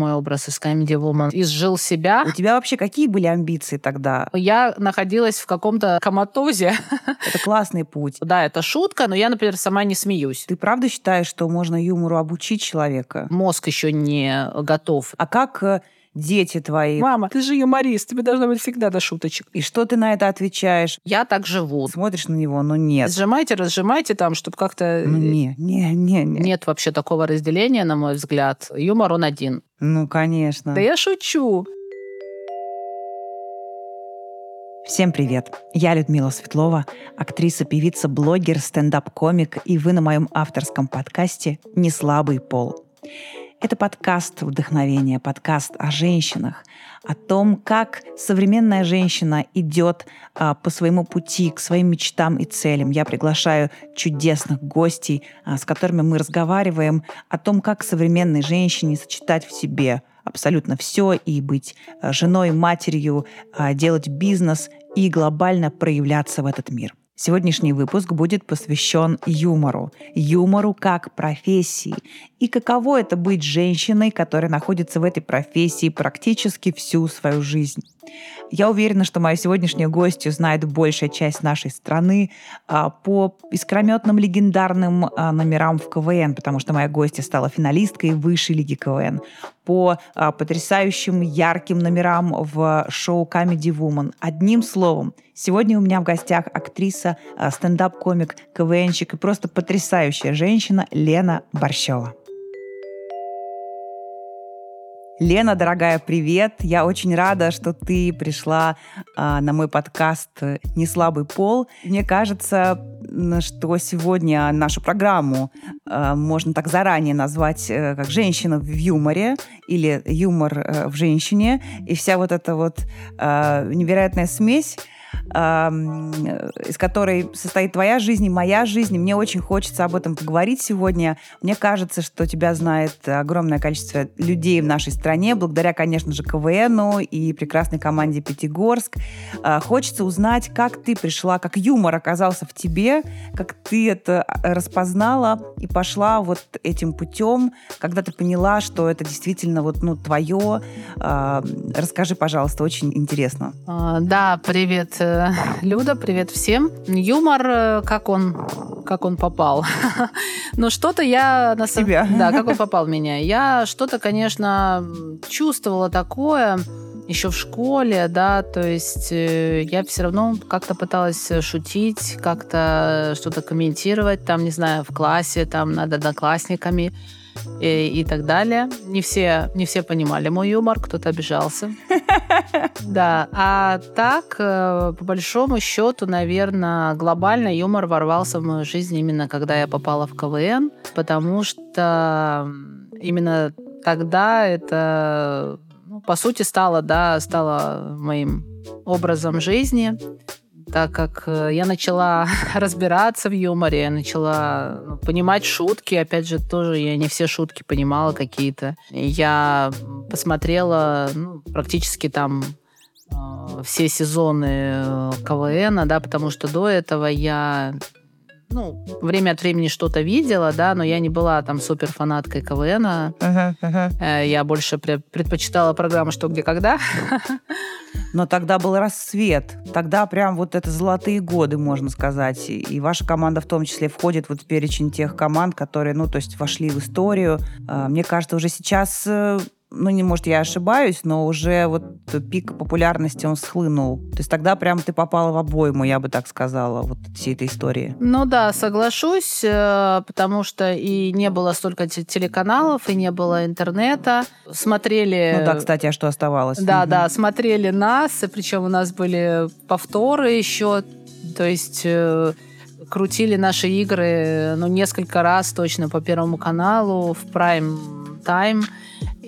мой образ из Comedy Woman, изжил себя. У тебя вообще какие были амбиции тогда? Я находилась в каком-то коматозе. Это классный путь. Да, это шутка, но я, например, сама не смеюсь. Ты правда считаешь, что можно юмору обучить человека? Мозг еще не готов. А как э, дети твои. Мама, ты же юморист, тебе должно быть всегда до шуточек. И что ты на это отвечаешь? Я так живу. Смотришь на него, но нет. Сжимайте, разжимайте там, чтобы как-то... Ну, не, не, не, не. Нет вообще такого разделения, на мой взгляд. Юмор он один. Ну, конечно. Да я шучу. Всем привет! Я Людмила Светлова, актриса, певица, блогер, стендап-комик, и вы на моем авторском подкасте «Неслабый пол». Это подкаст вдохновения, подкаст о женщинах, о том, как современная женщина идет а, по своему пути к своим мечтам и целям. Я приглашаю чудесных гостей, а, с которыми мы разговариваем о том, как современной женщине сочетать в себе абсолютно все и быть а, женой, матерью, а, делать бизнес и глобально проявляться в этот мир. Сегодняшний выпуск будет посвящен юмору. Юмору как профессии. И каково это быть женщиной, которая находится в этой профессии практически всю свою жизнь. Я уверена, что мою сегодняшнюю гостью знает большая часть нашей страны а, по искрометным легендарным а, номерам в КВН, потому что моя гостья стала финалисткой высшей лиги КВН, по а, потрясающим ярким номерам в шоу Comedy Woman. Одним словом, сегодня у меня в гостях актриса, стендап-комик, КВНщик и просто потрясающая женщина Лена Борщева. Лена, дорогая, привет! Я очень рада, что ты пришла а, на мой подкаст «Не слабый пол». Мне кажется, что сегодня нашу программу а, можно так заранее назвать э, как «Женщина в юморе» или «Юмор э, в женщине». И вся вот эта вот а, невероятная смесь из которой состоит твоя жизнь и моя жизнь. Мне очень хочется об этом поговорить сегодня. Мне кажется, что тебя знает огромное количество людей в нашей стране, благодаря, конечно же, КВНу и прекрасной команде «Пятигорск». А, хочется узнать, как ты пришла, как юмор оказался в тебе, как ты это а, распознала и пошла вот этим путем, когда ты поняла, что это действительно вот, ну, твое. А, расскажи, пожалуйста, очень интересно. Да, привет, Люда, привет всем. Юмор, э, как он, как он попал. Но что-то я... На себя. Да, как он попал в меня. Я что-то, конечно, чувствовала такое еще в школе, да, то есть э, я все равно как-то пыталась шутить, как-то что-то комментировать, там, не знаю, в классе, там, над одноклассниками и, и так далее. Не все, не все понимали мой юмор, кто-то обижался. Да, а так, э, по большому счету, наверное, глобально юмор ворвался в мою жизнь именно когда я попала в КВН, потому что именно тогда это, ну, по сути, стало, да, стало моим образом жизни так как э, я начала разбираться в юморе, я начала ну, понимать шутки. Опять же, тоже я не все шутки понимала какие-то. Я посмотрела ну, практически там э, все сезоны э, КВН, да, потому что до этого я ну, время от времени что-то видела, да, но я не была там супер фанаткой КВН. Uh-huh, uh-huh. Я больше предпочитала программу «Что, где, когда». Но тогда был рассвет. Тогда прям вот это золотые годы, можно сказать. И ваша команда в том числе входит вот в перечень тех команд, которые, ну, то есть вошли в историю. А, мне кажется, уже сейчас э, ну, не может, я ошибаюсь, но уже вот пик популярности он схлынул. То есть тогда прям ты попала в обойму, я бы так сказала, вот всей этой истории. Ну да, соглашусь, э, потому что и не было столько телеканалов, и не было интернета. Смотрели... Ну да, кстати, а что оставалось? Да, угу. да, смотрели нас, причем у нас были повторы еще, то есть э, крутили наши игры ну, несколько раз точно по Первому каналу в прайм тайм.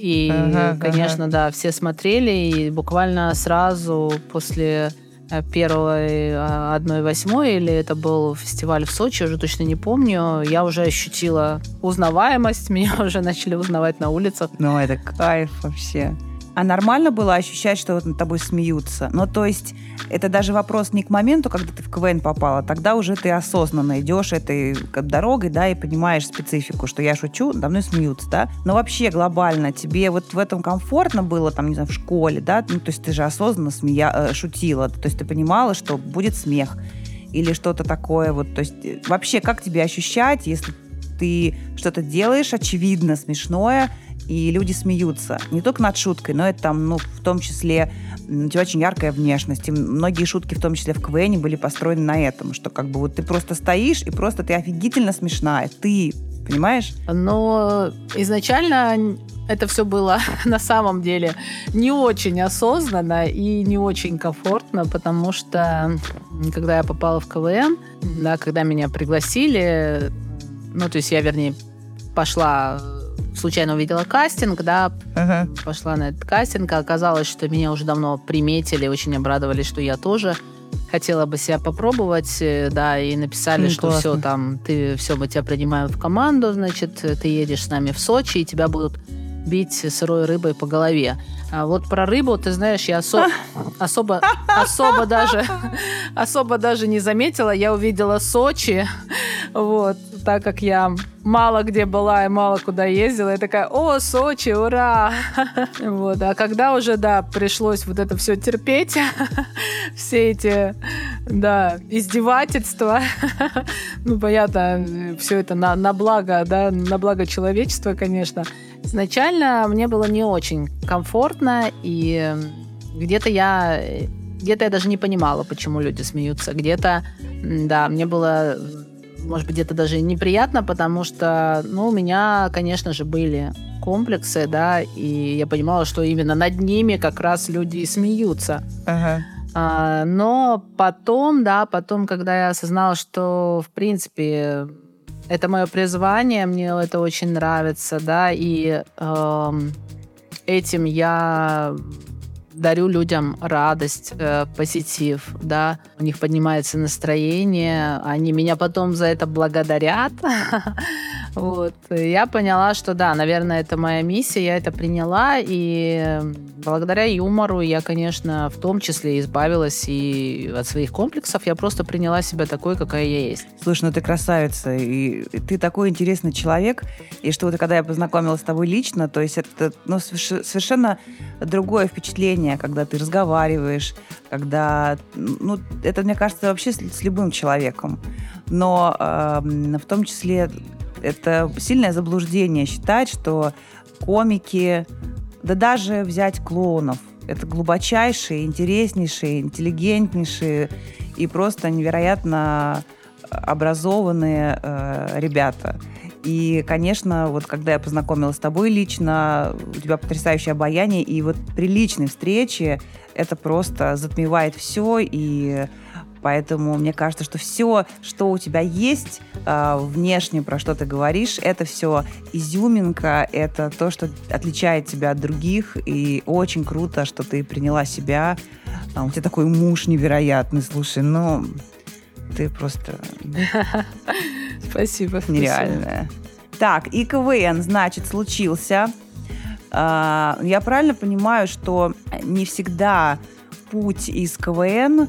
И, ага, конечно, ага. да, все смотрели, и буквально сразу после э, первой а, одной восьмой, или это был фестиваль в Сочи, уже точно не помню, я уже ощутила узнаваемость, меня уже начали узнавать на улицах. Ну, это кайф вообще. А нормально было ощущать, что вот над тобой смеются? Ну, то есть это даже вопрос не к моменту, когда ты в КВН попала, тогда уже ты осознанно идешь этой дорогой, да, и понимаешь специфику, что я шучу, надо мной смеются, да. Но вообще глобально тебе вот в этом комфортно было, там, не знаю, в школе, да, ну, то есть ты же осознанно смея... Э, шутила, то есть ты понимала, что будет смех или что-то такое, вот, то есть э, вообще как тебе ощущать, если ты что-то делаешь, очевидно, смешное, и люди смеются. Не только над шуткой, но это там, ну, в том числе, у тебя очень яркая внешность. И многие шутки, в том числе в КВН, были построены на этом, что как бы вот ты просто стоишь, и просто ты офигительно смешная. Ты, понимаешь? Но изначально это все было на самом деле не очень осознанно и не очень комфортно, потому что когда я попала в КВН, да, когда меня пригласили, ну, то есть я, вернее, пошла случайно увидела кастинг, да, ага. пошла на этот кастинг, а оказалось, что меня уже давно приметили, очень обрадовались, что я тоже хотела бы себя попробовать, э, да, и написали, mm, что классно. все там, ты все, мы тебя принимаем в команду, значит, ты едешь с нами в Сочи, и тебя будут бить сырой рыбой по голове. А вот про рыбу, ты знаешь, я осо- особо, особо даже, особо даже не заметила. Я увидела Сочи, вот, так как я мало где была и мало куда ездила, я такая, о, Сочи, ура! Вот, а когда уже, да, пришлось вот это все терпеть, все эти, да, издевательства, ну, понятно, все это на, на благо, да, на благо человечества, конечно. Изначально мне было не очень комфортно, и где-то я где-то я даже не понимала, почему люди смеются. Где-то, да, мне было может быть, где-то даже неприятно, потому что, ну, у меня, конечно же, были комплексы, да, и я понимала, что именно над ними как раз люди и смеются. Ага. А, но потом, да, потом, когда я осознала, что, в принципе, это мое призвание, мне это очень нравится, да, и э, этим я дарю людям радость, э, позитив, да, у них поднимается настроение, они меня потом за это благодарят. Вот. Я поняла, что да, наверное, это моя миссия, я это приняла, и благодаря юмору я, конечно, в том числе избавилась и от своих комплексов, я просто приняла себя такой, какая я есть. Слушай, ну ты красавица, и ты такой интересный человек, и что вот когда я познакомилась с тобой лично, то есть это ну, совершенно другое впечатление, когда ты разговариваешь, когда, ну, это, мне кажется, вообще с, с любым человеком. Но э, в том числе это сильное заблуждение считать, что комики, да даже взять клоунов, это глубочайшие, интереснейшие, интеллигентнейшие и просто невероятно образованные э, ребята. И, конечно, вот когда я познакомилась с тобой лично, у тебя потрясающее обаяние, и вот при личной встрече это просто затмевает все, и Поэтому мне кажется, что все, что у тебя есть э, внешне, про что ты говоришь, это все изюминка, это то, что отличает тебя от других. И очень круто, что ты приняла себя. А, у тебя такой муж невероятный, слушай, ну, ты просто... Спасибо. Нереальная. Так, и КВН, значит, случился. А, я правильно понимаю, что не всегда путь из КВН э,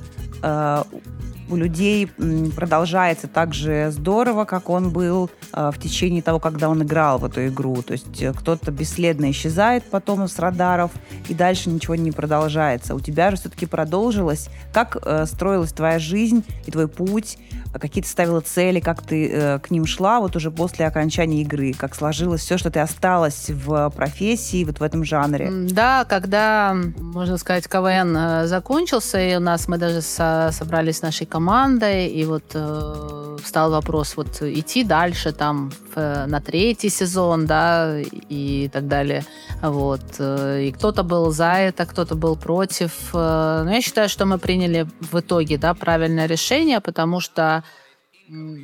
у людей продолжается так же здорово, как он был э, в течение того, когда он играл в эту игру. То есть э, кто-то бесследно исчезает потом с радаров, и дальше ничего не продолжается. У тебя же все-таки продолжилось. Как э, строилась твоя жизнь и твой путь? Какие ты ставила цели, как ты э, к ним шла вот уже после окончания игры? Как сложилось все, что ты осталась в профессии, вот в этом жанре? Да, когда, можно сказать, КВН э, закончился, и у нас мы даже со собрались с нашей командой, и вот э, встал вопрос вот идти дальше там в, э, на третий сезон, да, и так далее. Вот. Э, и кто-то был за это, кто-то был против. Но я считаю, что мы приняли в итоге, да, правильное решение, потому что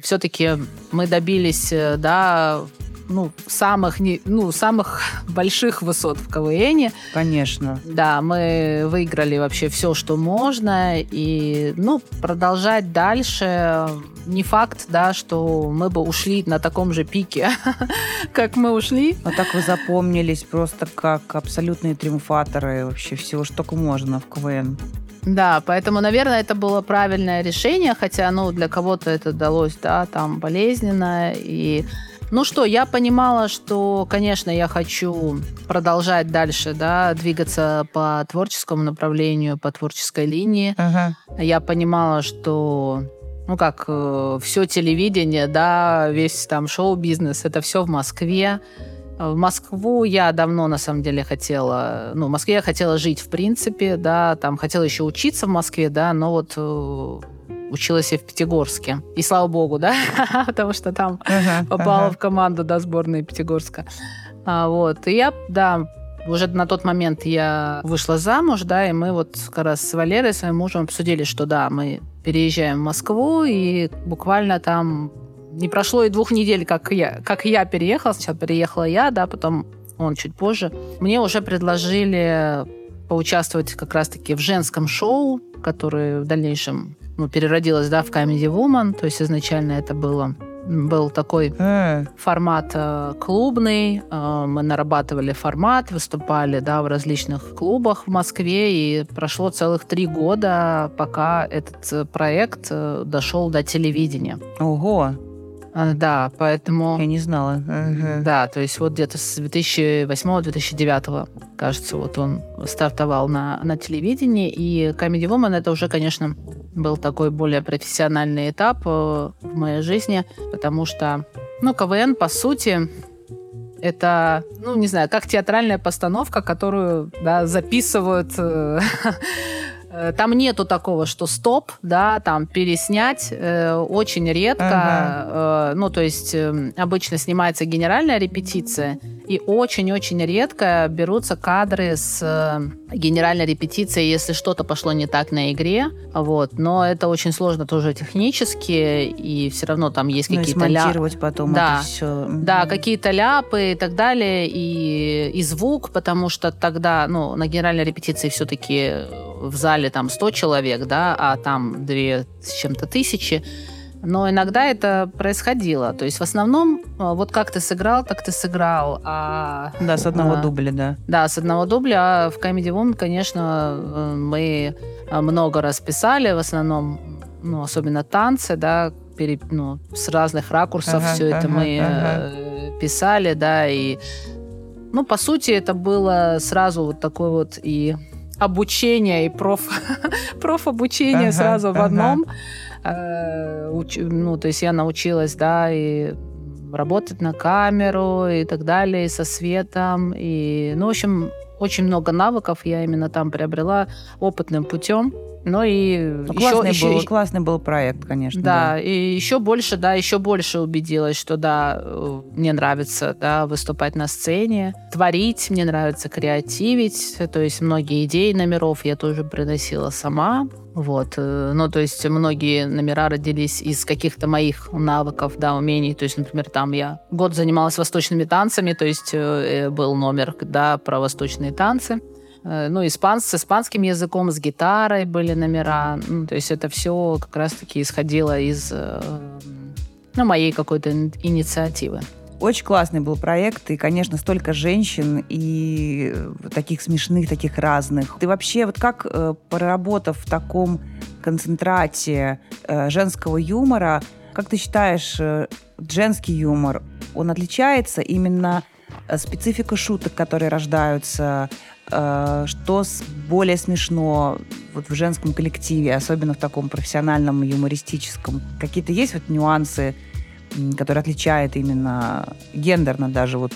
все-таки мы добились, да, ну, самых, не, ну, самых больших высот в КВН. Конечно. Да, мы выиграли вообще все, что можно. И, ну, продолжать дальше не факт, да, что мы бы ушли на таком же пике, как мы ушли. А так вы запомнились просто как абсолютные триумфаторы вообще всего, что только можно в КВН. Да, поэтому, наверное, это было правильное решение, хотя, ну, для кого-то это далось, да, там, болезненно. И, ну что, я понимала, что, конечно, я хочу продолжать дальше, да, двигаться по творческому направлению, по творческой линии. Ага. Я понимала, что ну как, э, все телевидение, да, весь там шоу-бизнес, это все в Москве. В Москву я давно, на самом деле, хотела... Ну, в Москве я хотела жить, в принципе, да, там хотела еще учиться в Москве, да, но вот э, училась я в Пятигорске. И слава богу, да, потому что там Ага, попала ага. в команду, да, сборной Пятигорска. А, вот. И я, да, уже на тот момент я вышла замуж, да, и мы вот как раз с Валерой, своим мужем, обсудили, что да, мы переезжаем в Москву, и буквально там не прошло и двух недель, как я, как я переехала. Сначала переехала я, да, потом он чуть позже. Мне уже предложили поучаствовать как раз-таки в женском шоу, которое в дальнейшем ну, переродилось, да, в Comedy Woman. То есть изначально это было был такой Э, формат э, клубный. Э, мы нарабатывали формат, выступали да, в различных клубах в Москве. И прошло целых три года, пока этот э, проект э, дошел до телевидения. Ого, Да, поэтому... я не знала. Ага. Да, то есть вот где-то с 2008-2009, кажется, вот он стартовал на, на телевидении, и Comedy Woman это уже, конечно, был такой более профессиональный этап э, в моей жизни, потому что, ну, КВН, по сути, это, ну, не знаю, как театральная постановка, которую, да, записывают... э, э, Там нету такого, что стоп, да, там переснять э, очень редко. э, ну, то есть э, обычно снимается генеральная репетиция, и очень-очень редко берутся кадры с э, генеральной репетицией, если что-то пошло не так на игре. Вот. Но это очень сложно тоже технически, и все равно там есть Ну какие-то ля- смонтировать потом Да. это все. да, какие-то ляпы и так далее, и, и звук, потому что тогда, ну, на генеральной репетиции все-таки в зале там 100 человек, да, а там 2 с чем-то тысячи. Но иногда это происходило. То есть в основном э, вот как ты сыграл, так ты сыграл. А, Да, с одного а, дубля, да. да, с одного дубля. А в Comedy Woman, конечно, э, мы э, много раз писали, в основном, ну, особенно танцы, да, пере- ну, с разных ракурсов Ага, все это ага, мы э, писали, да, и, ну, по сути, это было сразу вот такое вот и обучение, и проф, профобучение Ага, сразу в ага. одном. Э, уч- ну, то есть я научилась, да, и работать на камеру и так далее, и со светом. И, ну, в общем, очень много навыков я именно там приобрела опытным путем. Ну и Ну, еще, классный, еще- был, классный был проект, конечно. да, и еще больше, да, еще больше убедилась, что да, мне нравится, да, выступать на сцене, творить, мне нравится креативить, то есть многие идеи номеров я тоже приносила сама, вот, э, ну, то есть многие номера родились из каких-то моих навыков, да, умений, то есть, например, там я год занималась восточными танцами, то есть э, э, был номер, да, про восточные танцы, ну, испан, с испанским языком, с гитарой были номера. Ну, то есть это все как раз-таки исходило из э, ну, моей какой-то ин- инициативы. Очень классный был проект, и, конечно, столько женщин и э, таких смешных, таких разных. Ты вообще, вот как, э, проработав в таком концентрате э, женского юмора, как ты считаешь, э, женский юмор, он отличается именно э, специфика шуток, которые рождаются, э, что с- более смешно вот в женском коллективе, особенно в таком профессиональном юмористическом? Какие-то есть вот нюансы, м, который отличает именно гендерно даже вот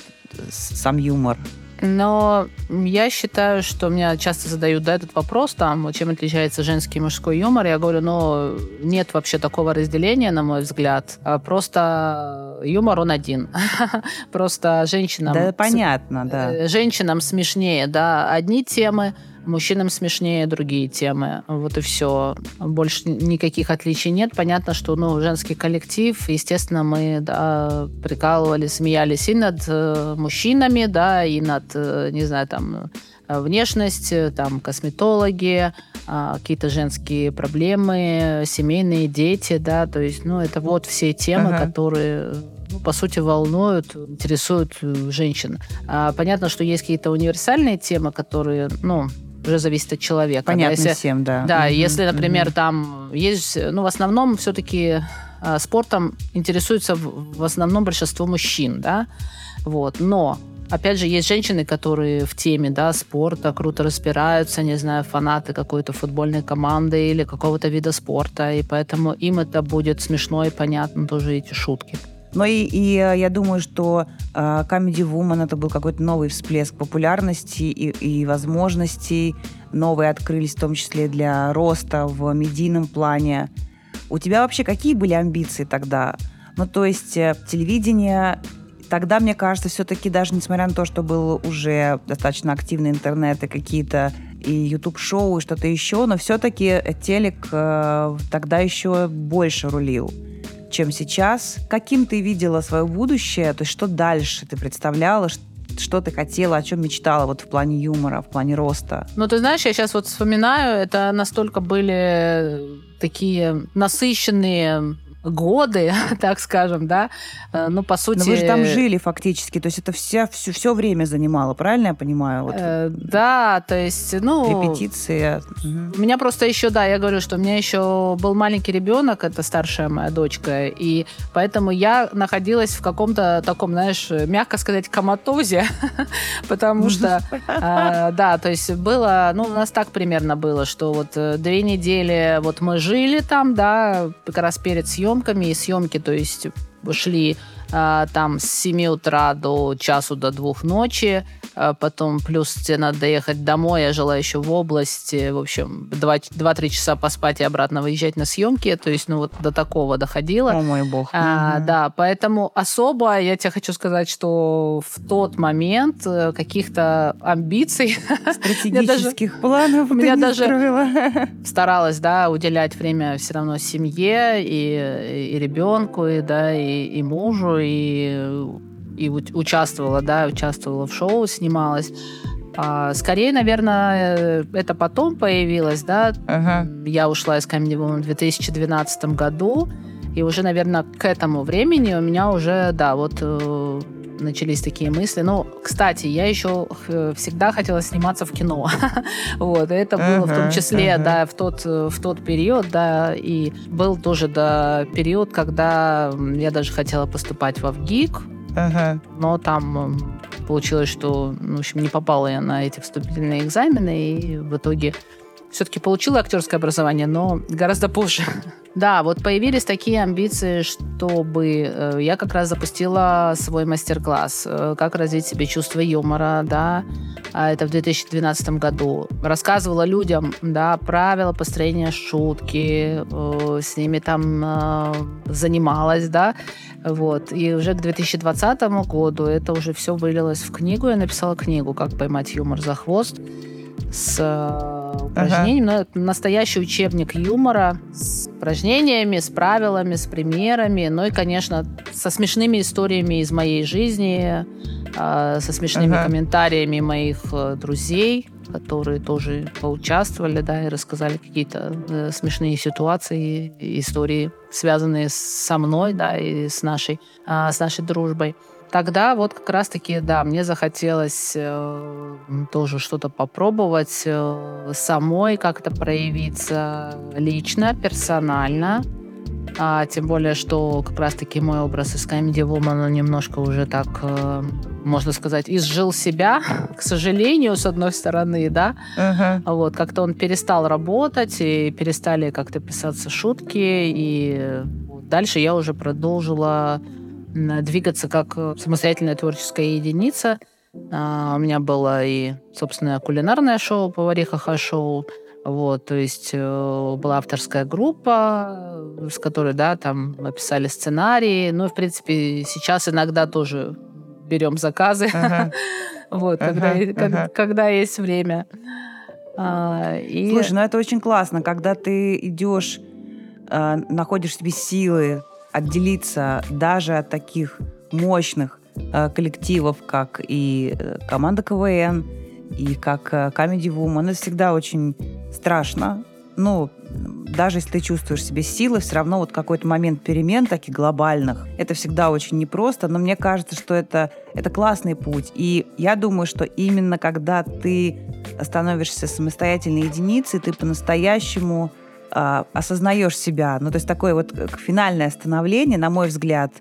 с- сам юмор. Но я считаю, что меня часто задают да, этот вопрос, там, чем отличается женский и мужской юмор. Я говорю, ну, нет вообще такого разделения, на мой взгляд. А Просто юмор, он один. Просто женщинам... да, понятно, да. Э, Женщинам смешнее, да, одни темы, мужчинам смешнее другие темы. Вот и все. Больше никаких отличий нет. Понятно, что ну, женский коллектив, естественно, мы да, прикалывались, смеялись и над э, мужчинами, да, и над, э, не знаю, там, внешность, там, косметологи, а, какие-то женские проблемы, семейные дети, да, то есть, ну, это вот все темы, ага. которые ну, по сути, волнуют, интересуют э, женщин. А, понятно, что есть какие-то универсальные темы, которые, ну, уже зависит от человека. Понятно да, если, всем, да. Да, угу, если, например, там есть, ну, в основном все-таки а, спортом интересуется в, в основном большинство мужчин, да, вот, но Опять же, есть женщины, которые в теме да, спорта круто разбираются, не знаю, фанаты какой-то футбольной команды или какого-то вида спорта, и поэтому им это будет смешно и понятно тоже эти шутки. Но и, и э, я думаю, что э, Comedy Woman это был какой-то новый всплеск популярности и, и возможностей. Новые открылись в том числе для роста в медийном плане. У тебя вообще какие были амбиции тогда? Ну, то есть э, телевидение тогда, мне кажется, все-таки даже несмотря на то, что был уже достаточно активный интернет и какие-то и YouTube-шоу, и что-то еще, но все-таки телек э, тогда еще больше рулил чем сейчас. Каким ты видела свое будущее? То есть что дальше ты представляла? Что ты хотела, о чем мечтала вот в плане юмора, в плане роста? Ну, ты знаешь, я сейчас вот вспоминаю, это настолько были такие насыщенные годы, так скажем, да, э, ну, по сути... Но вы же там жили фактически, то есть это вся, все, все время занимало, правильно я понимаю? Вот. Э, да, то есть, ну... Репетиции. У меня просто еще, да, я говорю, что у меня еще был маленький ребенок, это старшая моя дочка, и поэтому я находилась в каком-то таком, знаешь, мягко сказать, коматозе, потому что, э, да, то есть было, ну, у нас так примерно было, что вот две недели вот мы жили там, да, как раз перед съемкой, съемками, и съемки, то есть шли там с 7 утра до часу до двух ночи, а потом плюс тебе надо доехать домой, я жила еще в области, в общем, 2-3 часа поспать и обратно выезжать на съемки, то есть, ну, вот до такого доходило. О мой бог. А, угу. Да, поэтому особо, я тебе хочу сказать, что в тот момент э, каких-то амбиций... Стратегических планов у меня даже старалась, да, уделять время все равно семье и, и ребенку, и, да, и, и мужу, и, и участвовала, да, участвовала в шоу, снималась. А, скорее, наверное, это потом появилось, да. Ага. Я ушла из Comedy Woman в 2012 году, и уже, наверное, к этому времени у меня уже, да, вот э, начались такие мысли. Ну, кстати, я еще всегда хотела сниматься в кино. вот, это было в том числе, да, в тот, в тот период, да, и был тоже, да, период, когда я даже хотела поступать в ВГИК, но там получилось, что, ну, в общем, не попала я на эти вступительные экзамены, и в итоге все-таки получила актерское образование, но гораздо позже. Да, вот появились такие амбиции, чтобы э, я как раз запустила свой мастер-класс, э, как развить себе чувство юмора, да, а это в 2012 году. Рассказывала людям, да, правила построения шутки, э, с ними там занималась, да, вот. И уже к 2020 году это уже все вылилось в книгу. Я написала книгу «Как поймать юмор за хвост» с упражнениями. Ага. Но настоящий учебник юмора с упражнениями, с правилами, с примерами. Ну и, конечно, со смешными историями из моей жизни, а, со смешными ага. комментариями моих э, друзей, которые тоже поучаствовали, да, и рассказали какие-то э, смешные ситуации, истории, связанные со мной, да, и с нашей, а, с нашей дружбой тогда вот как раз-таки, да, мне захотелось э, тоже что-то попробовать, э, самой как-то проявиться лично, персонально. А, тем более, что как раз-таки мой образ из Comedy Woman, он немножко уже так, э, можно сказать, изжил себя, к сожалению, с одной стороны, да. Uh-huh. Вот, как-то он перестал работать, и перестали как-то писаться шутки, и дальше я уже продолжила двигаться как э, самостоятельная творческая единица. А, у меня было и, собственно, кулинарное шоу «Повариха Ха-шоу», вот, то есть э, была авторская группа, с которой, да, там написали сценарии. Ну, в принципе, сейчас иногда тоже берем заказы, вот, когда, когда есть время. А, и... Слушай, ну это очень классно, когда ты идешь, э, находишь себе силы отделиться даже от таких мощных э, коллективов, как и э, команда КВН, и как Comedy Woman. Это всегда очень страшно. Ну, даже если ты чувствуешь себе силы, все равно вот какой-то момент перемен таких глобальных, это всегда очень непросто, но мне кажется, что это, это классный путь. И я думаю, что именно когда ты становишься самостоятельной единицей, ты по-настоящему э, осознаешь себя. Ну, то есть такое вот финальное становление, на мой взгляд,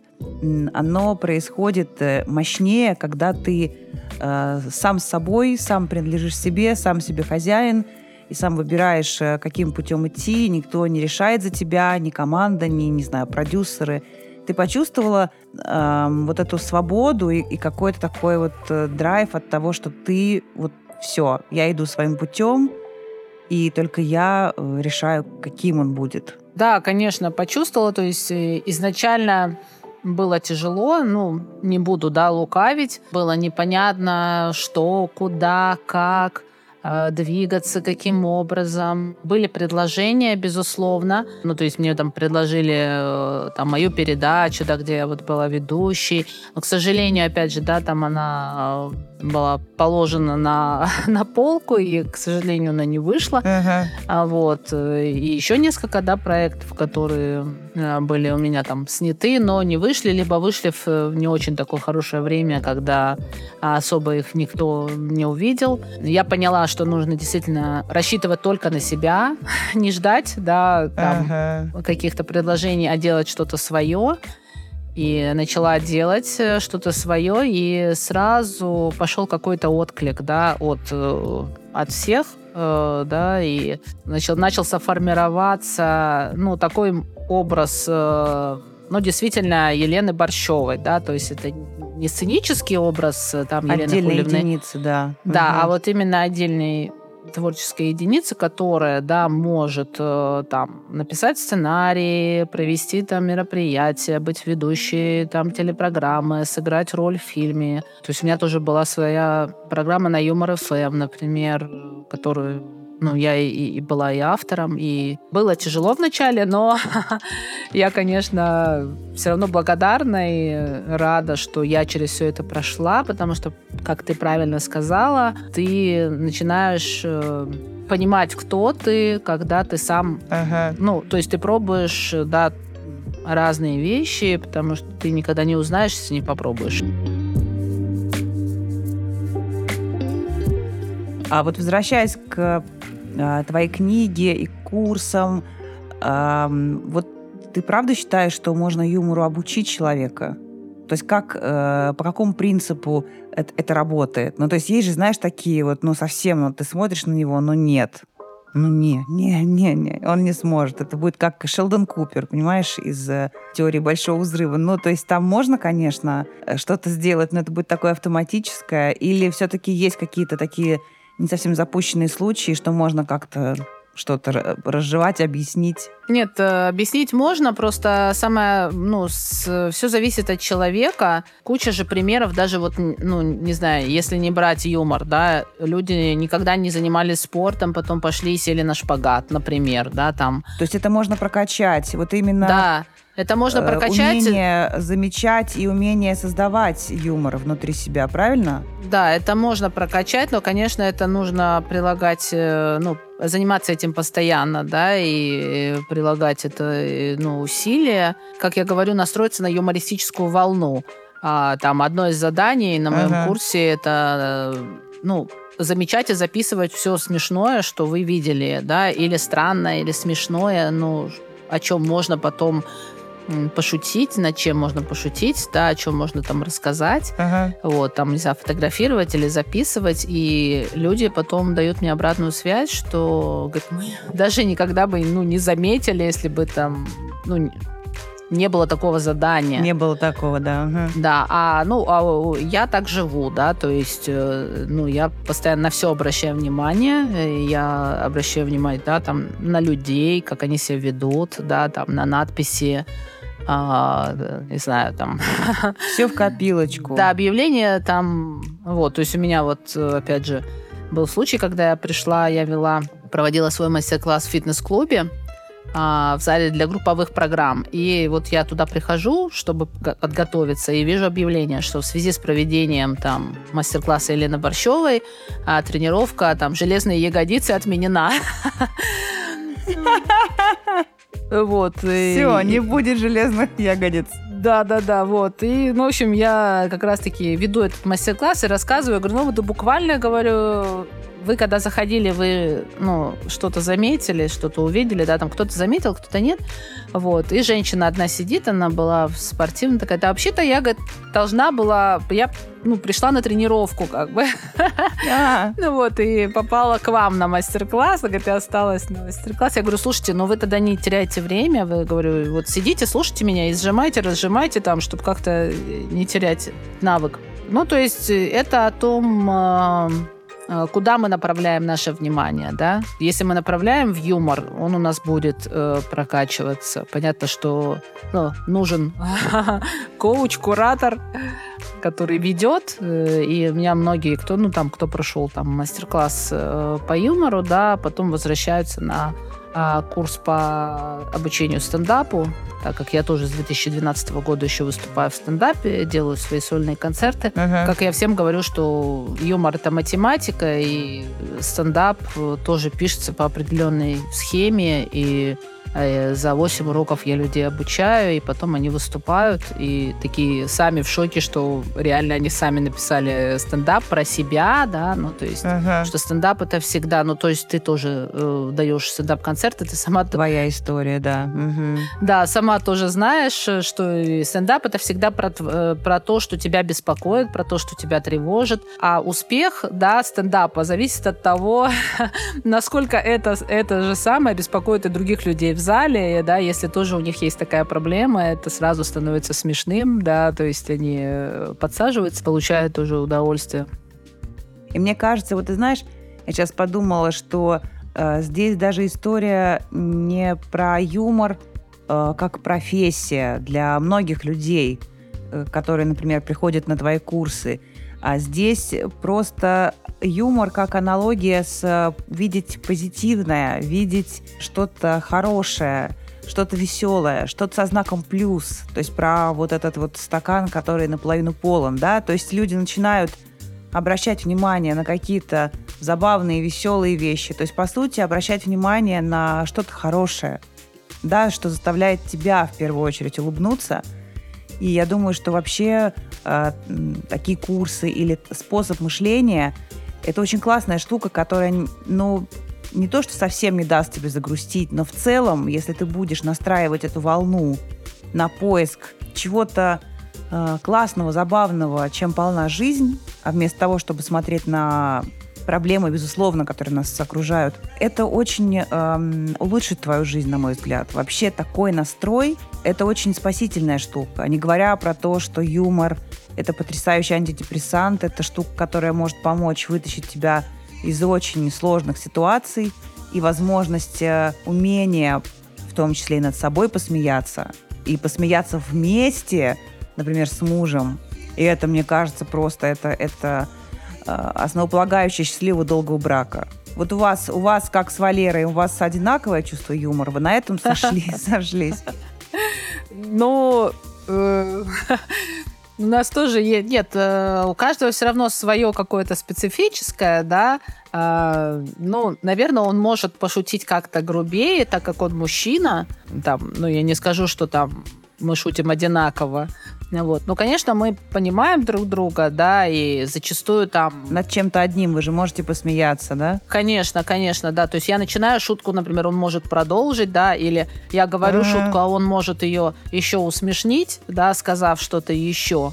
оно происходит э, мощнее, когда ты э, сам с собой, сам принадлежишь себе, сам себе хозяин, и сам выбираешь, э, каким путем идти, никто не решает за тебя, ни команда, ни, не знаю, продюсеры. Ты почувствовала э, вот эту свободу и, и какой-то такой вот э, драйв от того, что ты вот все, я иду своим путем, и только я э, решаю, каким он будет. Да, конечно, почувствовала. То есть э, изначально было тяжело, ну, не буду, да, лукавить. Было непонятно, что, куда, как. Э, двигаться, каким образом. Были предложения, безусловно. Ну, то есть мне там предложили э, там мою передачу, да, где я вот была ведущей. Но, к сожалению, опять же, да, там она э, была положена на, на полку, и, к сожалению, она не вышла. Uh-huh. А, вот. И еще несколько, да, проектов, которые были у меня там сняты, но не вышли, либо вышли в не очень такое хорошее время, когда особо их никто не увидел. Я поняла, что нужно действительно рассчитывать только на себя, не ждать, да, там, ага. каких-то предложений, а делать что-то свое. И начала делать э, что-то свое, и сразу пошел какой-то отклик, да, от, э, от всех, э, да, и начал, начался формироваться, ну, такой образ ну, действительно, Елены Борщевой, да, то есть это не сценический образ э, там Елены Отдельные Хулевны. единицы, да. Да, угу. а вот именно отдельный творческая единица, которая, да, может э, там написать сценарий, провести там мероприятие, быть ведущей там телепрограммы, сыграть роль в фильме. То есть у меня тоже была своя программа на Юмор ФМ, например, которую ну, я и, и была и автором, и было тяжело вначале, но я, конечно, все равно благодарна и рада, что я через все это прошла, потому что, как ты правильно сказала, ты начинаешь э, понимать, кто ты, когда ты сам, ага. ну, то есть ты пробуешь, да, разные вещи, потому что ты никогда не узнаешь, если не попробуешь. А вот возвращаясь к э, твоей книге и курсам, вот ты правда считаешь, что можно юмору обучить человека? То есть как, э, по какому принципу это, это работает? Ну, то есть есть же, знаешь, такие вот, ну, совсем, ну, ты смотришь на него, но нет. Ну, не, не, не, не, он не сможет. Это будет как Шелдон Купер, понимаешь, из э, теории Большого Взрыва. Ну, то есть там можно, конечно, э, что-то сделать, но это будет такое автоматическое. Или все-таки есть какие-то такие не совсем запущенные случаи, что можно как-то что-то разжевать, объяснить? Нет, э, объяснить можно, просто самое, ну, с, все зависит от человека. Куча же примеров, даже вот, ну, не знаю, если не брать юмор, да, люди никогда не занимались спортом, потом пошли и сели на шпагат, например, да, там. То есть это можно прокачать, вот именно... Да, это можно э, прокачать. Умение замечать и умение создавать юмор внутри себя, правильно? Да, это можно прокачать, но, конечно, это нужно прилагать, э, ну, заниматься этим постоянно, да, и прилагать это, э, ну, усилия. Как я говорю, настроиться на юмористическую волну. А, там одно из заданий на моем ага. курсе это, ну, замечать и записывать все смешное, что вы видели, да, или странное, или смешное, ну, о чем можно потом пошутить, над чем можно пошутить, да, о чем можно там рассказать. Ага. Вот, там, не знаю, фотографировать или записывать. И люди потом дают мне обратную связь, что говорят, мы даже никогда бы ну, не заметили, если бы там ну, не было такого задания. Не было такого, да. Угу. Да, а ну а я так живу, да, то есть, э, ну я постоянно на все обращаю внимание, э, я обращаю внимание, да, там на людей, как они себя ведут, да, там на надписи, а, не знаю, там... Все в копилочку. Да, объявление там, вот, то есть у меня вот, опять же, был случай, когда я пришла, я вела, проводила свой мастер-класс в фитнес-клубе, в зале для групповых программ. И вот я туда прихожу, чтобы подготовиться, и вижу объявление, что в связи с проведением там мастер-класса Елены Борщевой а, тренировка там железные ягодицы отменена. Вот. Все, не будет железных ягодиц. Да, да, да, вот. И, ну, в общем, я как раз-таки веду этот мастер-класс и рассказываю, говорю, ну, вот буквально, говорю, вы когда заходили, вы ну, что-то заметили, что-то увидели, да, там кто-то заметил, кто-то нет. Вот. И женщина одна сидит, она была спортивная, такая, да, вообще-то я, говорит, должна была, я ну, пришла на тренировку, как бы. А. Ну вот, и попала к вам на мастер-класс, говорит, я осталась на мастер-класс. Я говорю, слушайте, ну вы тогда не теряйте время, вы, говорю, вот сидите, слушайте меня и сжимайте, разжимайте там, чтобы как-то не терять навык. Ну, то есть это о том, а, Э, куда мы направляем наше внимание, да? Если мы направляем в юмор, он у нас будет э, прокачиваться. Понятно, что ну, нужен коуч, куратор, который ведет. Э, и у меня многие, кто, ну там, кто прошел там мастер-класс э, по юмору, да, потом возвращаются на а, курс по обучению стендапу, так как я тоже с 2012 года еще выступаю в стендапе, делаю свои сольные концерты. Uh-huh. Как я всем говорю, что юмор это математика, и стендап тоже пишется по определенной схеме, и за 8 уроков я людей обучаю, и потом они выступают, и такие сами в шоке, что реально они сами написали стендап про себя, да, ну, то есть, ага. что стендап это всегда, ну, то есть ты тоже э, даешь стендап-концерт, ты сама... Твоя история, да. Угу. Да, сама тоже знаешь, что стендап это всегда про, э, про то, что тебя беспокоит, про то, что тебя тревожит, а успех, да, стендапа зависит от того, насколько это, это же самое беспокоит и других людей в зале, да, если тоже у них есть такая проблема, это сразу становится смешным, да, то есть они э, подсаживаются, получают тоже удовольствие. И мне кажется, вот ты знаешь, я сейчас подумала, что э, здесь даже история не про юмор э, как профессия для многих людей, э, которые, например, приходят на твои курсы. А здесь просто юмор как аналогия с э, видеть позитивное, видеть что-то хорошее, что-то веселое, что-то со знаком плюс. То есть про вот этот вот стакан, который наполовину полон, да. То есть люди начинают обращать внимание на какие-то забавные, веселые вещи. То есть, по сути, обращать внимание на что-то хорошее, да, что заставляет тебя в первую очередь улыбнуться. И я думаю, что вообще э, такие курсы или способ мышления это очень классная штука, которая, ну, не то, что совсем не даст тебе загрустить, но в целом, если ты будешь настраивать эту волну на поиск чего-то э, классного, забавного, чем полна жизнь, а вместо того, чтобы смотреть на проблемы, безусловно, которые нас окружают, это очень эм, улучшит твою жизнь, на мой взгляд. Вообще такой настрой – это очень спасительная штука. Не говоря про то, что юмор – это потрясающий антидепрессант, это штука, которая может помочь вытащить тебя из очень сложных ситуаций и возможность э, умения, в том числе и над собой посмеяться, и посмеяться вместе, например, с мужем. И это, мне кажется, просто это, это Э, основополагающее счастливого долгого брака. Вот у вас, у вас как с Валерой, у вас одинаковое чувство юмора? Вы на этом сошли, сошлись? Ну, э, у нас тоже есть, нет, э, у каждого все равно свое какое-то специфическое, да, ну, наверное, он может пошутить как-то грубее, так как он мужчина, там, ну, я не скажу, что там мы шутим одинаково, вот. Ну, конечно, мы понимаем друг друга, да, и зачастую там... Над чем-то одним вы же можете посмеяться, да? Конечно, конечно, да. То есть я начинаю шутку, например, он может продолжить, да, или я говорю uh-huh. шутку, а он может ее еще усмешнить, да, сказав что-то еще.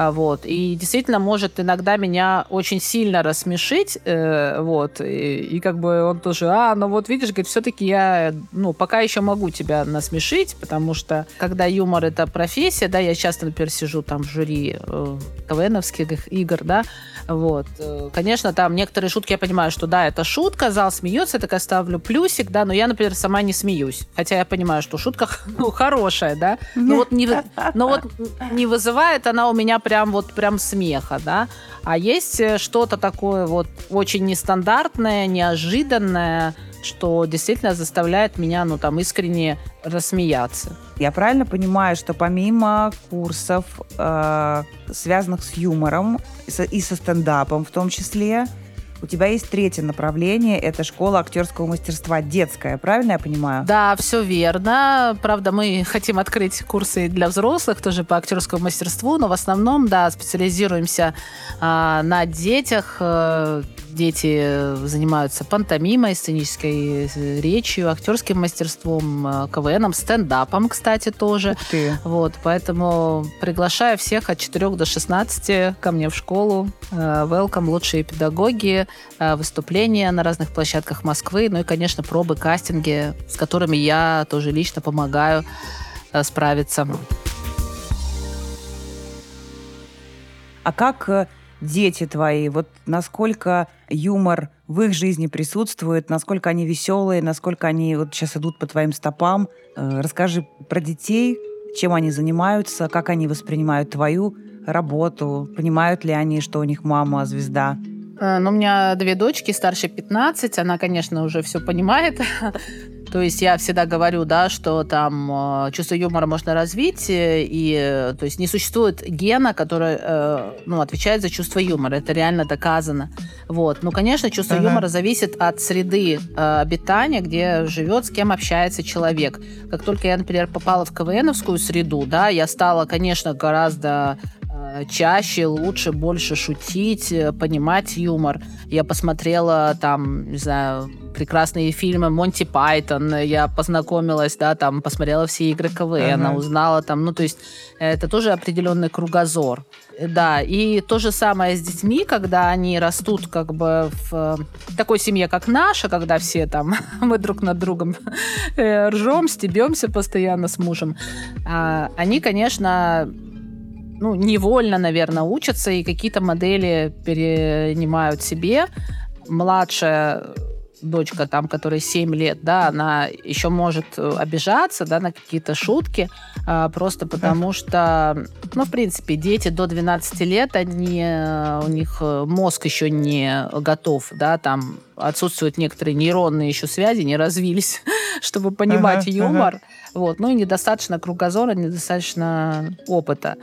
А, вот. И действительно может иногда меня очень сильно рассмешить. Э, вот. И, и как бы он тоже, а, ну вот видишь, говорит, все-таки я, ну, пока еще могу тебя насмешить, потому что когда юмор это профессия, да, я часто, например, сижу там в жюри э, КВНовских игр, да, вот. Э, конечно, там некоторые шутки я понимаю, что да, это шутка, зал смеется, я такая ставлю плюсик, да, но я, например, сама не смеюсь. Хотя я понимаю, что шутка ну, хорошая, да, но вот, не, но вот не вызывает она у меня прям вот прям смеха, да. А есть э, что-то такое вот очень нестандартное, неожиданное, что действительно заставляет меня, ну, там, искренне рассмеяться. Я правильно понимаю, что помимо курсов, э, связанных с юмором и со стендапом в том числе, у тебя есть третье направление, это школа актерского мастерства детская, правильно я понимаю? Да, все верно. Правда, мы хотим открыть курсы для взрослых тоже по актерскому мастерству, но в основном, да, специализируемся а, на детях, э, дети занимаются пантомимой, сценической э, речью, актерским мастерством, э, КВНом, стендапом, кстати, тоже. Ух ты. Вот, поэтому приглашаю всех от 4 до 16 ко мне в школу. Э, welcome, лучшие педагоги, выступления на разных площадках Москвы, ну и, конечно, пробы, кастинги, с которыми я тоже лично помогаю справиться. А как дети твои, вот насколько юмор в их жизни присутствует, насколько они веселые, насколько они вот сейчас идут по твоим стопам. Э, расскажи про детей, чем они занимаются, как они воспринимают твою работу, понимают ли они, что у них мама звезда. Э, ну, у меня две дочки, старше 15, она, конечно, уже все понимает, То есть я всегда говорю, да, что там э, чувство юмора можно развить, э, и э, то есть не существует гена, который ну, отвечает за чувство юмора. Это реально доказано. Вот. Ну, конечно, чувство ага. юмора зависит от среды обитания, где живет, с кем общается человек. Как только я, например, попала в КВНовскую среду, да, я стала, конечно, гораздо чаще, лучше, больше шутить, понимать юмор. Я посмотрела там, не знаю, прекрасные фильмы Монти Пайтон, я познакомилась, да, там, посмотрела все игры КВН, ага. узнала там, ну, то есть это тоже определенный кругозор. Да, и то же самое с детьми, когда они растут как бы в такой семье, как наша, когда все там, мы друг над другом э, ржем, стебемся постоянно с мужем, а, они, конечно, ну, невольно, наверное, учатся и какие-то модели перенимают себе. Младшая дочка там, которой 7 лет, да, она еще может э, обижаться, да, на какие-то шутки, а, просто потому что, ну, в принципе, дети до 12 лет, они, э, у них э, мозг еще не готов, да, там отсутствуют некоторые нейронные еще связи, не развились, чтобы понимать ага, юмор, ага. вот, ну и недостаточно кругозора, недостаточно опыта.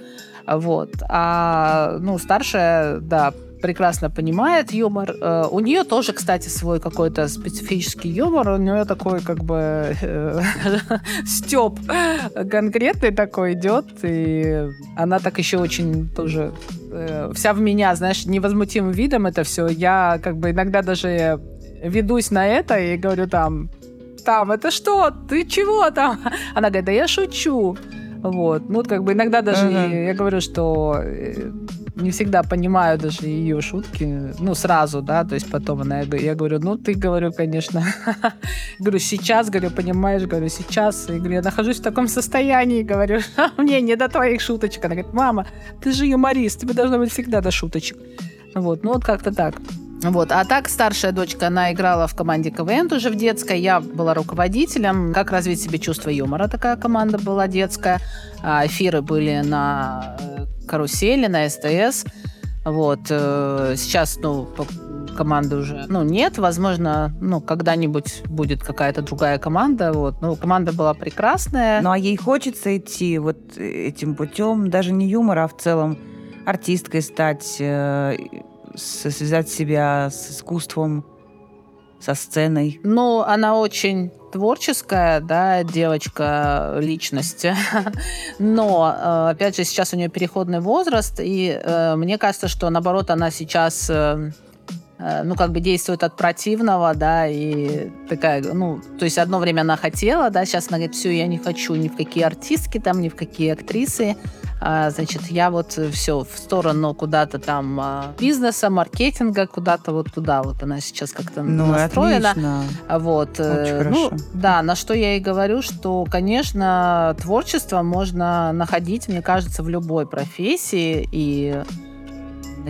Вот. А, ну, старшая, да, прекрасно понимает юмор. Э, у нее тоже, кстати, свой какой-то специфический юмор. У нее такой как бы э, степ конкретный такой идет. И она так еще очень тоже э, вся в меня, знаешь, невозмутимым видом это все. Я как бы иногда даже ведусь на это и говорю там, там, это что? Ты чего там? Она говорит, да я шучу. Вот. Ну, как бы иногда даже uh-huh. я говорю, что не всегда понимаю даже ее шутки, ну, сразу, да, то есть потом она, я говорю, ну, ты, говорю, конечно, говорю, сейчас, говорю, понимаешь, говорю, сейчас, и говорю, я нахожусь в таком состоянии, говорю, мне не до твоих шуточек. Она говорит, мама, ты же юморист, тебе должно быть всегда до шуточек. Вот, ну, вот как-то так. Вот. А так старшая дочка, она играла в команде КВН уже в детской. Я была руководителем. Как развить себе чувство юмора? Такая команда была детская. А, эфиры были на э, карусели, на СТС. Вот. Э, сейчас, ну, команды уже, ну, нет. Возможно, ну, когда-нибудь будет какая-то другая команда. Вот. Ну, команда была прекрасная. Ну, а ей хочется идти вот этим путем, даже не юмора, а в целом артисткой стать, связать себя с искусством, со сценой. Ну, она очень творческая, да, девочка, личность. Но, э, опять же, сейчас у нее переходный возраст, и э, мне кажется, что, наоборот, она сейчас э, ну, как бы действует от противного, да, и такая, ну, то есть одно время она хотела, да, сейчас она говорит, все, я не хочу ни в какие артистки там, ни в какие актрисы, а, значит, я вот все в сторону куда-то там а, бизнеса, маркетинга, куда-то вот туда вот она сейчас как-то ну, настроена. Отлично. Вот. Э, Очень ну, хорошо. да, на что я и говорю, что, конечно, творчество можно находить, мне кажется, в любой профессии и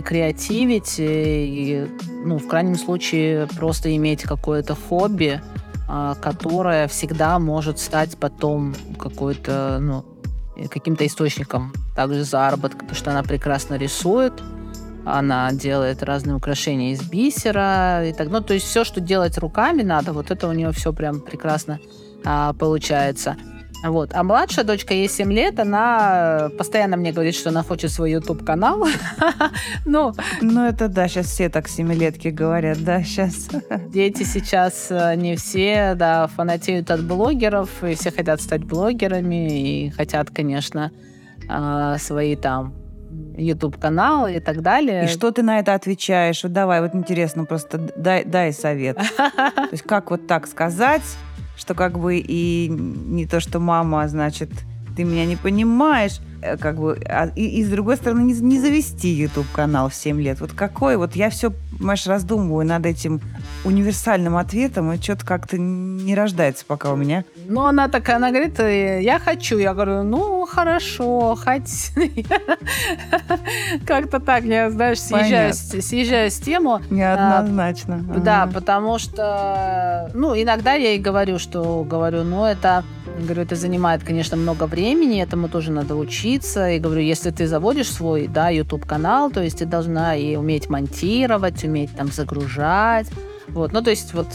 креативить и, ну, в крайнем случае, просто иметь какое-то хобби, а, которое всегда может стать потом какой-то, ну, каким-то источником также заработка, потому что она прекрасно рисует, она делает разные украшения из бисера и так, ну то есть все, что делать руками надо, вот это у нее все прям прекрасно а, получается. Вот. А младшая дочка, ей 7 лет, она постоянно мне говорит, что она хочет свой YouTube-канал. ну, ну, это да, сейчас все так семилетки говорят, да, сейчас. Дети сейчас э, не все, да, фанатеют от блогеров, и все хотят стать блогерами, и хотят, конечно, а, свои там YouTube-канал и так далее. И что ты на это отвечаешь? Вот давай, вот интересно, просто дай, дай совет. То есть как вот так сказать, что как бы и не то, что мама, значит, ты меня не понимаешь, как бы, а, и, и с другой стороны, не, не завести YouTube-канал в 7 лет. Вот какой? Вот я все, понимаешь, раздумываю над этим универсальным ответом, и что-то как-то не рождается пока у меня. Ну, она такая, она говорит, «Э, я хочу. Я говорю, ну, хорошо, хоть. Как-то так, я, знаешь, съезжаю, съезжаю с тему. Неоднозначно. А, да, потому что, ну, иногда я ей говорю, что, говорю, ну, это Говорю, это занимает, конечно, много времени, этому тоже надо учиться. И говорю, если ты заводишь свой, да, YouTube-канал, то есть ты должна и уметь монтировать, уметь там загружать. Вот, ну, то есть вот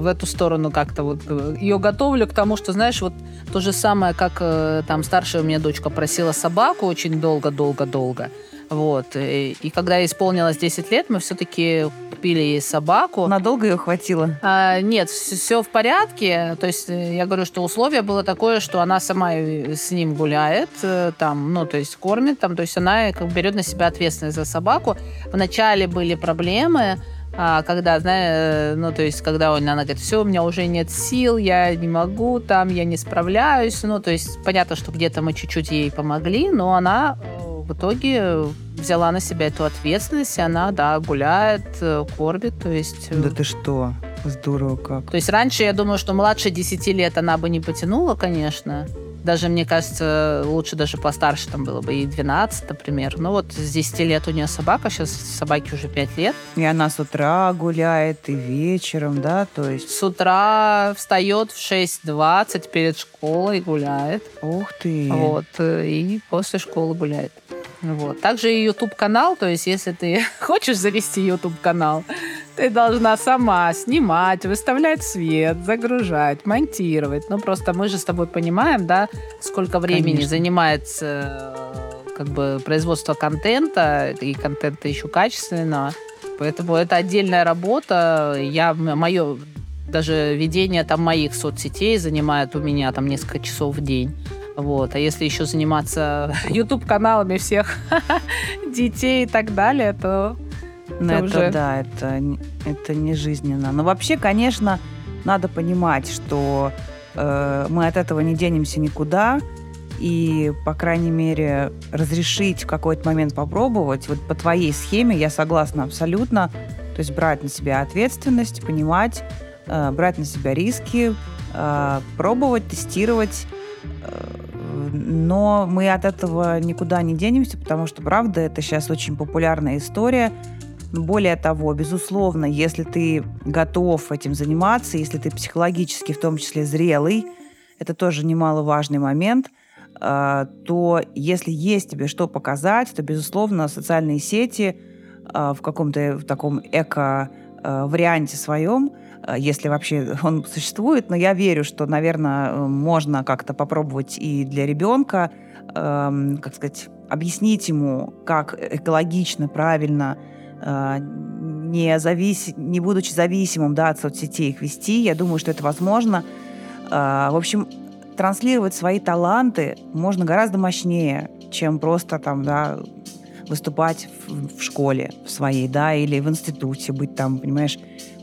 в эту сторону как-то вот э, ее готовлю к тому, что, знаешь, вот то же самое, как э, там старшая у меня дочка просила собаку очень долго-долго-долго. Вот. И, и когда ей исполнилось 10 лет, мы все-таки купили ей собаку. Надолго ее хватило? А, нет, все, все в порядке. То есть э, я говорю, что условие было такое, что она сама с ним гуляет, э, там, ну, то есть кормит, там, то есть она как берет на себя ответственность за собаку. Вначале были проблемы, а, когда, знаешь, э, ну, то есть, когда он, она говорит, все, у меня уже нет сил, я не могу, там, я не справляюсь, ну, то есть, понятно, что где-то мы чуть-чуть ей помогли, но она в итоге взяла на себя эту ответственность, и она, да, гуляет, э, кормит, то есть... Э, да ты что? Здорово как. То есть раньше, я думаю, что младше 10 лет она бы не потянула, конечно. Даже, мне кажется, лучше даже постарше там было бы, и 12, например. Ну вот с 10 лет у нее собака, сейчас собаке уже 5 лет. И она с утра гуляет, и вечером, да, то есть... С утра встает в 6.20 перед школой гуляет. Ух ты! Вот, э, и после школы гуляет. Вот. Также и YouTube-канал, то есть если ты хочешь завести YouTube-канал, ты должна сама снимать, выставлять свет, загружать, монтировать. Ну, просто мы же с тобой понимаем, да, сколько времени Конечно. занимается как бы производство контента, и контента еще качественного. Поэтому это отдельная работа. Я, мое даже ведение там моих соцсетей занимает у меня там несколько часов в день. Вот. А если еще заниматься YouTube-каналами всех детей и так далее, то... Ну, это уже... да, это, это не жизненно. Но вообще, конечно, надо понимать, что э, мы от этого не денемся никуда. И, по крайней мере, разрешить в какой-то момент попробовать. Вот по твоей схеме я согласна абсолютно. То есть брать на себя ответственность, понимать, э, брать на себя риски, э, пробовать, тестировать но мы от этого никуда не денемся, потому что, правда, это сейчас очень популярная история. Более того, безусловно, если ты готов этим заниматься, если ты психологически в том числе зрелый, это тоже немаловажный момент, а, то если есть тебе что показать, то, безусловно, социальные сети а, в каком-то в таком эко-варианте своем – Э, если вообще он существует, но я верю, что, наверное, э, можно как-то попробовать и для ребенка, эм, как сказать, объяснить ему, как экологично, правильно, э, не, завис... не будучи зависимым да, от соцсетей их вести. Я думаю, что это возможно. В общем, транслировать свои таланты можно гораздо мощнее, чем просто там, да, выступать в, в школе в своей, да, или в институте, быть там, понимаешь,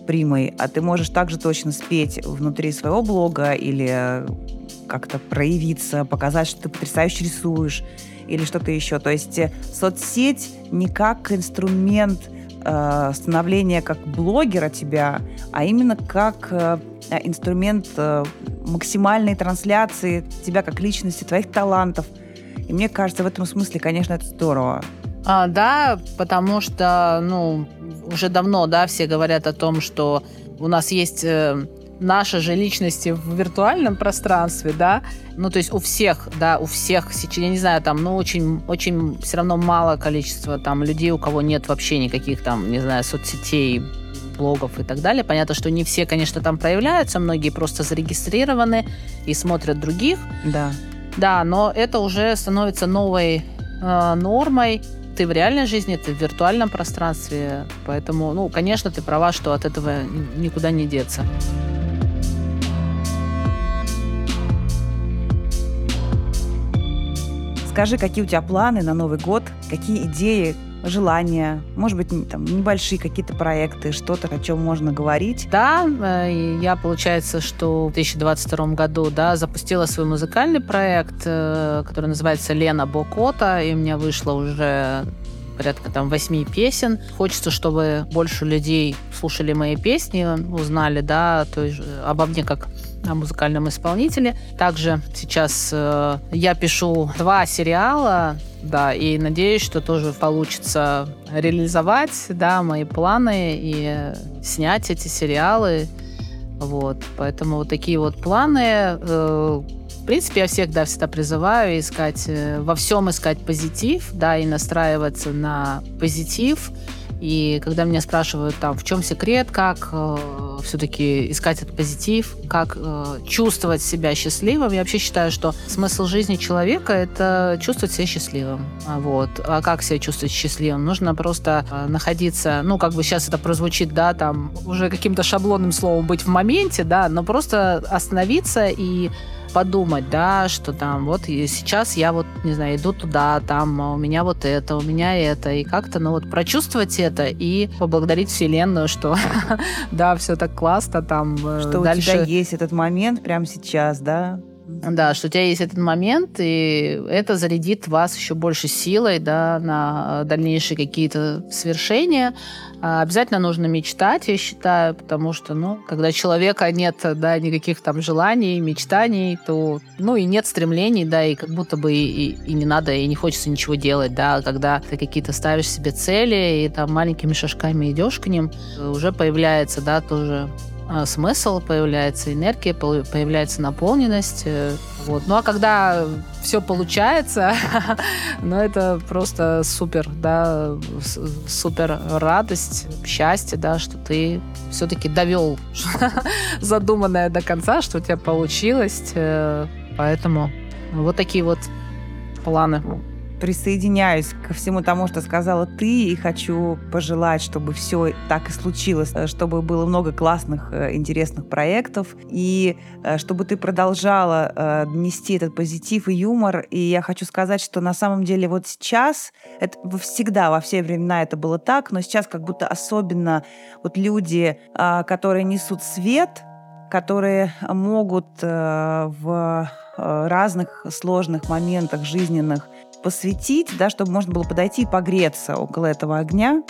примой, а ты можешь также точно спеть внутри своего блога или как-то проявиться, показать, что ты потрясающе рисуешь или что-то еще. То есть э, соцсеть не как инструмент э, становления как блогера тебя, а именно как э, инструмент э, максимальной трансляции тебя как личности, твоих талантов. И мне кажется, в этом смысле, конечно, это здорово. А, да, потому что, ну, уже давно, да, все говорят о том, что у нас есть э, наши же личности в виртуальном пространстве, да, ну, то есть у всех, да, у всех, я не знаю, там, ну, очень, очень все равно мало количества там людей, у кого нет вообще никаких там, не знаю, соцсетей, блогов и так далее. Понятно, что не все, конечно, там проявляются, многие просто зарегистрированы и смотрят других. Да. Да, но это уже становится новой э, нормой. Ты в реальной жизни, ты в виртуальном пространстве. Поэтому, ну, конечно, ты права, что от этого никуда не деться. Скажи, какие у тебя планы на Новый год, какие идеи, желания, может быть, там, небольшие какие-то проекты, что-то, о чем можно говорить? Да, э, я, получается, что в 2022 году да, запустила свой музыкальный проект, э, который называется «Лена Бокота», и у меня вышло уже порядка там восьми песен. Хочется, чтобы больше людей слушали мои песни, узнали, да, то есть э, обо мне как о музыкальном исполнителе. Также сейчас э, я пишу два сериала, да, и надеюсь, что тоже получится реализовать, да, мои планы и снять эти сериалы. Вот, поэтому вот такие вот планы. Э, в принципе, я всех, да, всегда призываю искать, э, во всем искать позитив, да, и настраиваться на позитив. И когда меня спрашивают, там, в чем секрет, как э, все-таки искать этот позитив, как э, чувствовать себя счастливым, я вообще считаю, что смысл жизни человека – это чувствовать себя счастливым. А вот. А как себя чувствовать счастливым? Нужно просто э, находиться, ну, как бы сейчас это прозвучит, да, там, уже каким-то шаблонным словом быть в моменте, да, но просто остановиться и подумать, да, что там вот сейчас я вот, не знаю, иду туда, там а у меня вот это, у меня это, и как-то, ну вот прочувствовать это и поблагодарить Вселенную, что да, все так классно, там э, Что дальше... у тебя есть этот момент прямо сейчас, да? Да, что у тебя есть этот момент, и это зарядит вас еще больше силой да, на дальнейшие какие-то свершения. А обязательно нужно мечтать, я считаю, потому что, ну, когда человека нет, да, никаких там желаний, мечтаний, то, ну, и нет стремлений, да, и как будто бы и, и, и не надо, и не хочется ничего делать, да, когда ты какие-то ставишь себе цели и там маленькими шажками идешь к ним, уже появляется, да, тоже смысл, появляется энергия, появляется наполненность. Э, вот. Ну а когда все получается, ну это просто супер, да, супер радость, счастье, да, что ты все-таки довел задуманное до конца, что у тебя получилось. Э, поэтому вот такие вот планы присоединяюсь ко всему тому, что сказала ты, и хочу пожелать, чтобы все так и случилось, э, чтобы было много классных, э, интересных проектов, и э, чтобы ты продолжала нести этот позитив и юмор. И я хочу сказать, что на самом деле вот сейчас, это всегда, во все времена это было так, но сейчас как будто особенно вот люди, которые несут свет, которые могут в разных сложных моментах жизненных посвятить, да, чтобы можно было подойти и погреться около этого огня.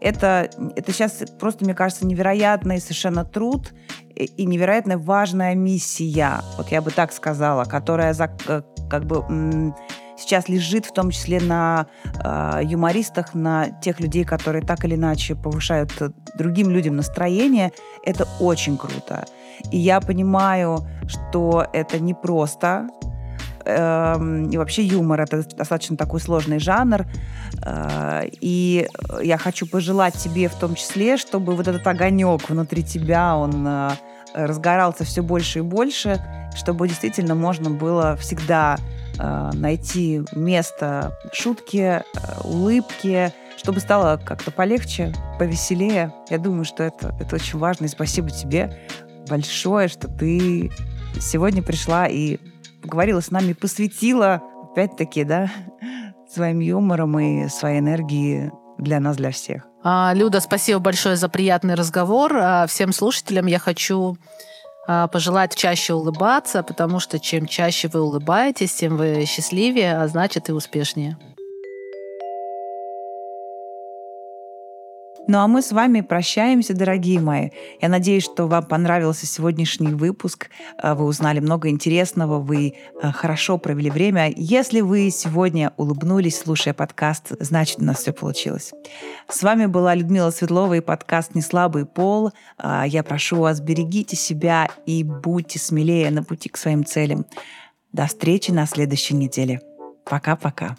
Это, это сейчас просто, мне кажется, невероятный совершенно труд и невероятно важная миссия, вот я бы так сказала, которая за, э, как бы сейчас лежит в том числе на э, юмористах, на тех людей, которые так или иначе повышают другим людям настроение. Это очень круто. И я понимаю, что это непросто, Эм, и вообще юмор это достаточно такой сложный жанр. Э, и я хочу пожелать тебе в том числе, чтобы вот этот огонек внутри тебя, он э, разгорался все больше и больше, чтобы действительно можно было всегда э, найти место шутки, улыбки, чтобы стало как-то полегче, повеселее. Я думаю, что это, это очень важно. И спасибо тебе большое, что ты сегодня пришла и поговорила с нами, посвятила, опять-таки, да, своим юмором и своей энергией для нас, для всех. А, Люда, спасибо большое за приятный разговор. А, всем слушателям я хочу а, пожелать чаще улыбаться, потому что чем чаще вы улыбаетесь, тем вы счастливее, а значит и успешнее. Ну а мы с вами прощаемся, дорогие мои. Я надеюсь, что вам понравился сегодняшний выпуск. Э, вы узнали много интересного, вы э, хорошо провели время. Если вы сегодня улыбнулись, слушая подкаст, значит, у нас все получилось. С вами была Людмила Светлова и подкаст «Неслабый пол». Э, я прошу вас, берегите себя и будьте смелее на пути к своим целям. До встречи на следующей неделе. Пока-пока.